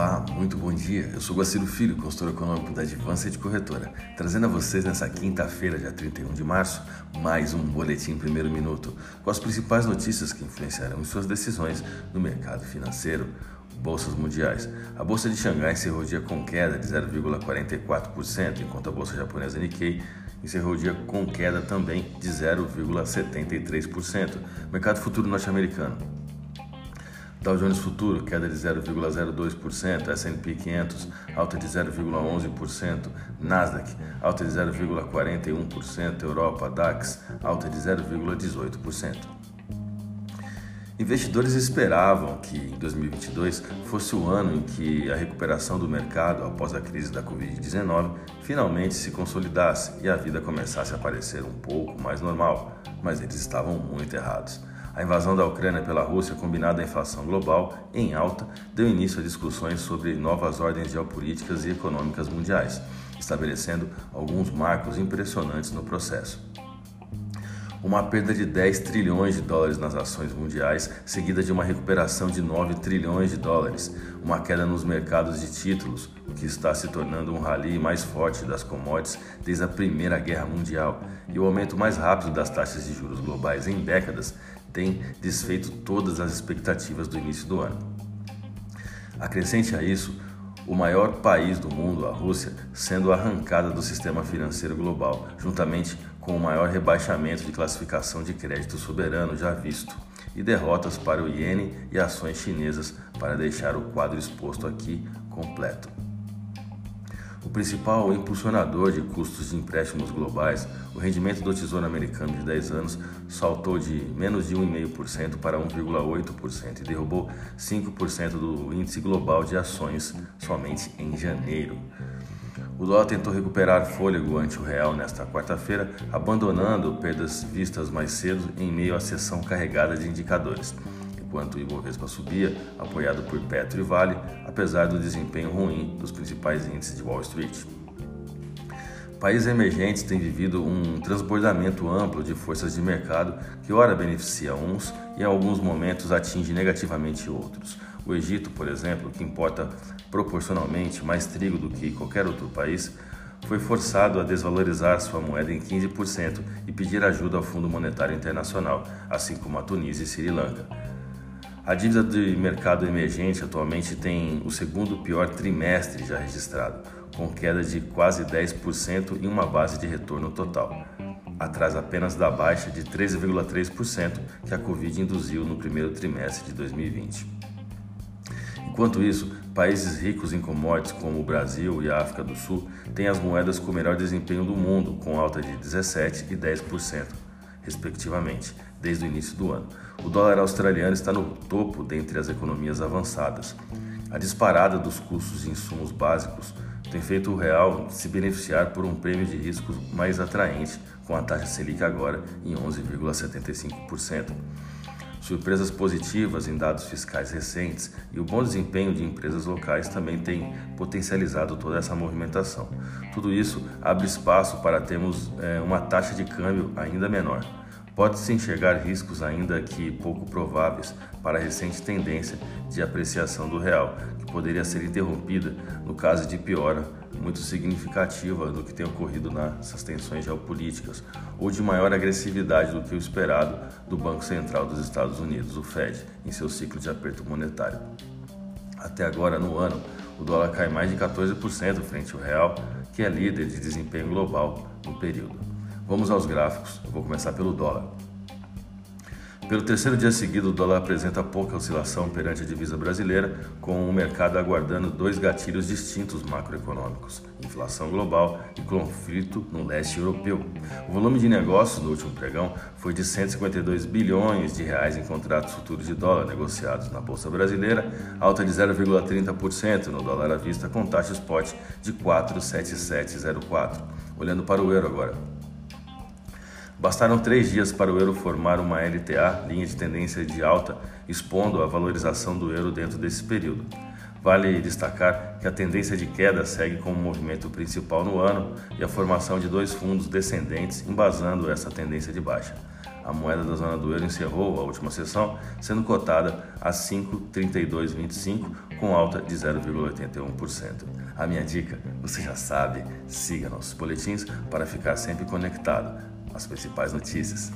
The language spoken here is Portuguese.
Olá, muito bom dia. Eu sou Guaciro Filho, consultor econômico da Advância de Corretora, trazendo a vocês nessa quinta-feira, dia 31 de março, mais um boletim primeiro minuto com as principais notícias que influenciarão suas decisões no mercado financeiro. Bolsas mundiais. A bolsa de Xangai encerrou o dia com queda de 0,44%, enquanto a bolsa japonesa Nikkei encerrou o dia com queda também de 0,73%. Mercado futuro norte-americano. Dow Jones Futuro, queda de 0,02%, S&P 500, alta de 0,11%, Nasdaq, alta de 0,41%, Europa, DAX, alta de 0,18%. Investidores esperavam que em 2022 fosse o ano em que a recuperação do mercado após a crise da Covid-19 finalmente se consolidasse e a vida começasse a parecer um pouco mais normal, mas eles estavam muito errados. A invasão da Ucrânia pela Rússia, combinada à inflação global em alta, deu início a discussões sobre novas ordens geopolíticas e econômicas mundiais, estabelecendo alguns marcos impressionantes no processo. Uma perda de 10 trilhões de dólares nas ações mundiais, seguida de uma recuperação de 9 trilhões de dólares, uma queda nos mercados de títulos, o que está se tornando um rally mais forte das commodities desde a Primeira Guerra Mundial, e o aumento mais rápido das taxas de juros globais em décadas tem desfeito todas as expectativas do início do ano. Acrescente a isso, o maior país do mundo, a Rússia, sendo arrancada do sistema financeiro global, juntamente com o maior rebaixamento de classificação de crédito soberano já visto, e derrotas para o iene e ações chinesas para deixar o quadro exposto aqui completo. O principal impulsionador de custos de empréstimos globais, o rendimento do Tesouro Americano de 10 anos saltou de menos de 1,5% para 1,8% e derrubou 5% do índice global de ações somente em janeiro. O dólar tentou recuperar fôlego ante o real nesta quarta-feira, abandonando perdas vistas mais cedo em meio à sessão carregada de indicadores enquanto o Ibovespa subia, apoiado por Petro e Vale, apesar do desempenho ruim dos principais índices de Wall Street. Países emergentes têm vivido um transbordamento amplo de forças de mercado que ora beneficia uns e em alguns momentos atinge negativamente outros. O Egito, por exemplo, que importa proporcionalmente mais trigo do que qualquer outro país, foi forçado a desvalorizar sua moeda em 15% e pedir ajuda ao Fundo Monetário Internacional, assim como a Tunísia e Sri Lanka. A dívida de mercado emergente atualmente tem o segundo pior trimestre já registrado, com queda de quase 10% em uma base de retorno total, atrás apenas da baixa de 13,3% que a Covid induziu no primeiro trimestre de 2020. Enquanto isso, países ricos em commodities como o Brasil e a África do Sul têm as moedas com melhor desempenho do mundo, com alta de 17% e 10%, respectivamente, desde o início do ano. O dólar australiano está no topo dentre as economias avançadas. A disparada dos custos de insumos básicos tem feito o real se beneficiar por um prêmio de risco mais atraente, com a taxa Selic agora em 11,75%. Surpresas positivas em dados fiscais recentes e o bom desempenho de empresas locais também têm potencializado toda essa movimentação. Tudo isso abre espaço para termos é, uma taxa de câmbio ainda menor. Pode-se enxergar riscos ainda que pouco prováveis para a recente tendência de apreciação do real, que poderia ser interrompida no caso de piora muito significativa do que tem ocorrido nessas tensões geopolíticas, ou de maior agressividade do que o esperado do Banco Central dos Estados Unidos, o Fed, em seu ciclo de aperto monetário. Até agora, no ano, o dólar cai mais de 14% frente ao real, que é líder de desempenho global no período. Vamos aos gráficos. Eu vou começar pelo dólar. Pelo terceiro dia seguido, o dólar apresenta pouca oscilação perante a divisa brasileira, com o mercado aguardando dois gatilhos distintos macroeconômicos: inflação global e conflito no leste europeu. O volume de negócios no último pregão foi de 152 bilhões de reais em contratos futuros de dólar negociados na bolsa brasileira, alta de 0,30% no dólar à vista, com taxa spot de 47704. Olhando para o euro agora. Bastaram três dias para o euro formar uma LTA, linha de tendência de alta, expondo a valorização do euro dentro desse período. Vale destacar que a tendência de queda segue como movimento principal no ano e a formação de dois fundos descendentes embasando essa tendência de baixa. A moeda da zona do euro encerrou a última sessão sendo cotada a 5,3225 com alta de 0,81%. A minha dica, você já sabe, siga nossos boletins para ficar sempre conectado às principais notícias.